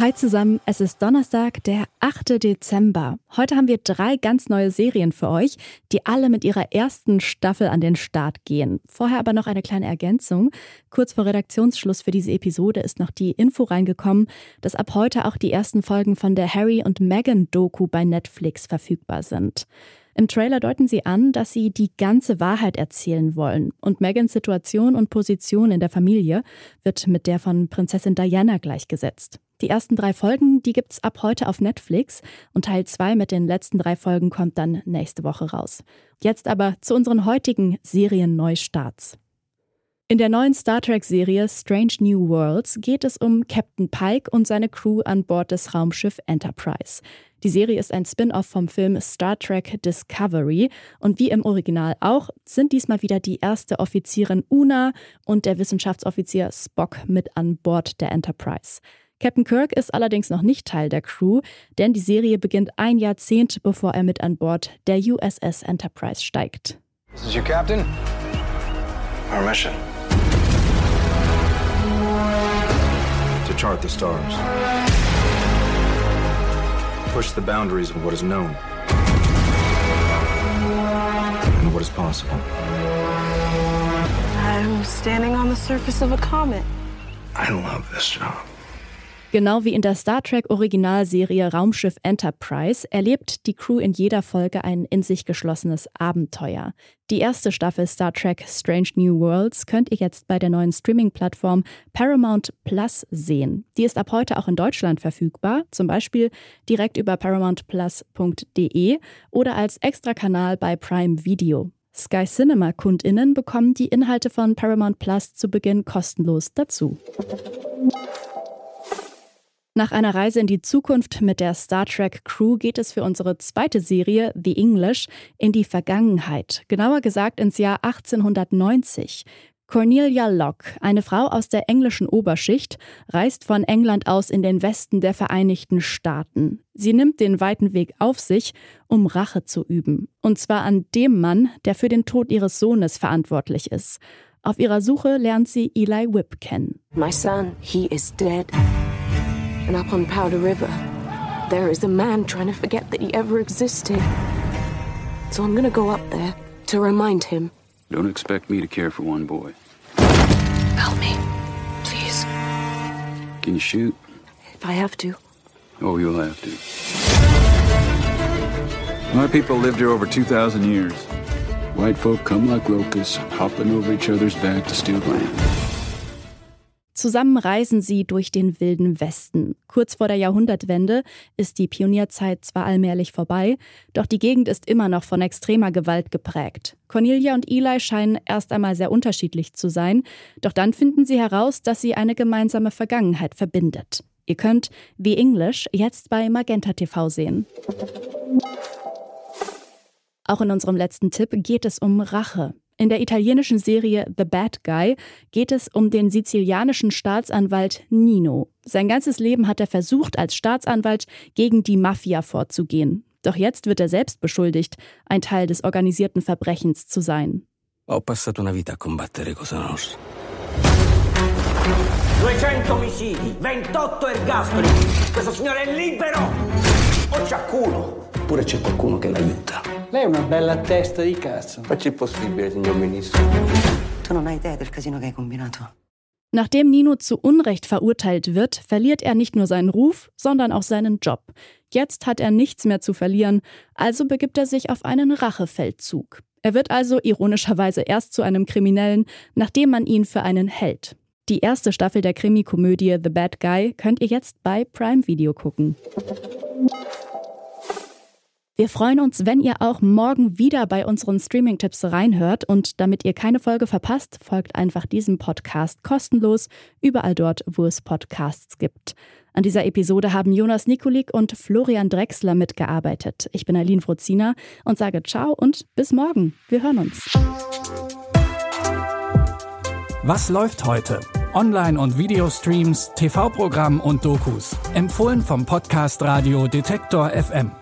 Hi zusammen, es ist Donnerstag, der 8. Dezember. Heute haben wir drei ganz neue Serien für euch, die alle mit ihrer ersten Staffel an den Start gehen. Vorher aber noch eine kleine Ergänzung. Kurz vor Redaktionsschluss für diese Episode ist noch die Info reingekommen, dass ab heute auch die ersten Folgen von der Harry und Meghan Doku bei Netflix verfügbar sind. Im Trailer deuten sie an, dass sie die ganze Wahrheit erzählen wollen. Und Megans Situation und Position in der Familie wird mit der von Prinzessin Diana gleichgesetzt. Die ersten drei Folgen, die gibt's ab heute auf Netflix und Teil zwei mit den letzten drei Folgen kommt dann nächste Woche raus. Jetzt aber zu unseren heutigen Serien-Neustarts. In der neuen Star Trek-Serie Strange New Worlds geht es um Captain Pike und seine Crew an Bord des Raumschiff Enterprise. Die Serie ist ein Spin-off vom Film Star Trek Discovery und wie im Original auch sind diesmal wieder die erste Offizierin Una und der Wissenschaftsoffizier Spock mit an Bord der Enterprise. Captain Kirk ist allerdings noch nicht Teil der Crew, denn die Serie beginnt ein Jahrzehnt, bevor er mit an Bord der USS Enterprise steigt. This is your captain. Our mission. To chart the stars. Push the boundaries of what is known. And what is possible. I'm standing on the surface of a comet. I love this job. Genau wie in der Star Trek Originalserie Raumschiff Enterprise erlebt die Crew in jeder Folge ein in sich geschlossenes Abenteuer. Die erste Staffel Star Trek Strange New Worlds könnt ihr jetzt bei der neuen Streaming-Plattform Paramount Plus sehen. Die ist ab heute auch in Deutschland verfügbar, zum Beispiel direkt über paramountplus.de oder als Extrakanal bei Prime Video. Sky Cinema Kundinnen bekommen die Inhalte von Paramount Plus zu Beginn kostenlos dazu. Nach einer Reise in die Zukunft mit der Star Trek Crew geht es für unsere zweite Serie The English in die Vergangenheit, genauer gesagt ins Jahr 1890. Cornelia Locke, eine Frau aus der englischen Oberschicht, reist von England aus in den Westen der Vereinigten Staaten. Sie nimmt den weiten Weg auf sich, um Rache zu üben. Und zwar an dem Mann, der für den Tod ihres Sohnes verantwortlich ist. Auf ihrer Suche lernt sie Eli Whipp kennen. My son, he is dead. And up on Powder River, there is a man trying to forget that he ever existed. So I'm gonna go up there to remind him. Don't expect me to care for one boy. Help me, please. Can you shoot? If I have to. Oh, you'll have to. My people lived here over 2,000 years. White folk come like locusts, hopping over each other's back to steal land. Zusammen reisen sie durch den wilden Westen. Kurz vor der Jahrhundertwende ist die Pionierzeit zwar allmählich vorbei, doch die Gegend ist immer noch von extremer Gewalt geprägt. Cornelia und Eli scheinen erst einmal sehr unterschiedlich zu sein, doch dann finden sie heraus, dass sie eine gemeinsame Vergangenheit verbindet. Ihr könnt The English jetzt bei Magenta TV sehen. Auch in unserem letzten Tipp geht es um Rache. In der italienischen Serie The Bad Guy geht es um den sizilianischen Staatsanwalt Nino. Sein ganzes Leben hat er versucht, als Staatsanwalt gegen die Mafia vorzugehen. Doch jetzt wird er selbst beschuldigt, ein Teil des organisierten Verbrechens zu sein. Ho passato una vita a combattere Cosa Nostra. 200 omicidi, 28 ergastoli. Questo signore è libero! O c'ha culo? Oppure c'è qualcuno che l'aiuta. Lei è una bella testa di cazzo. Faccia il possibile, signor Ministro. Tu non hai idea del casino che hai combinato. Nachdem Nino zu Unrecht verurteilt wird, verliert er nicht nur seinen Ruf, sondern auch seinen Job. Jetzt hat er nichts mehr zu verlieren, also begibt er sich auf einen Rachefeldzug. Er wird also ironischerweise erst zu einem Kriminellen, nachdem man ihn für einen hält. Die erste Staffel der Krimikomödie The Bad Guy könnt ihr jetzt bei Prime Video gucken. Wir freuen uns, wenn ihr auch morgen wieder bei unseren Streaming-Tipps reinhört und damit ihr keine Folge verpasst, folgt einfach diesem Podcast kostenlos überall dort, wo es Podcasts gibt. An dieser Episode haben Jonas Nikolik und Florian Drexler mitgearbeitet. Ich bin Aline Frozina und sage ciao und bis morgen. Wir hören uns. Was läuft heute? Online- und Videostreams, TV-Programm und Dokus. Empfohlen vom Podcast Radio Detektor FM.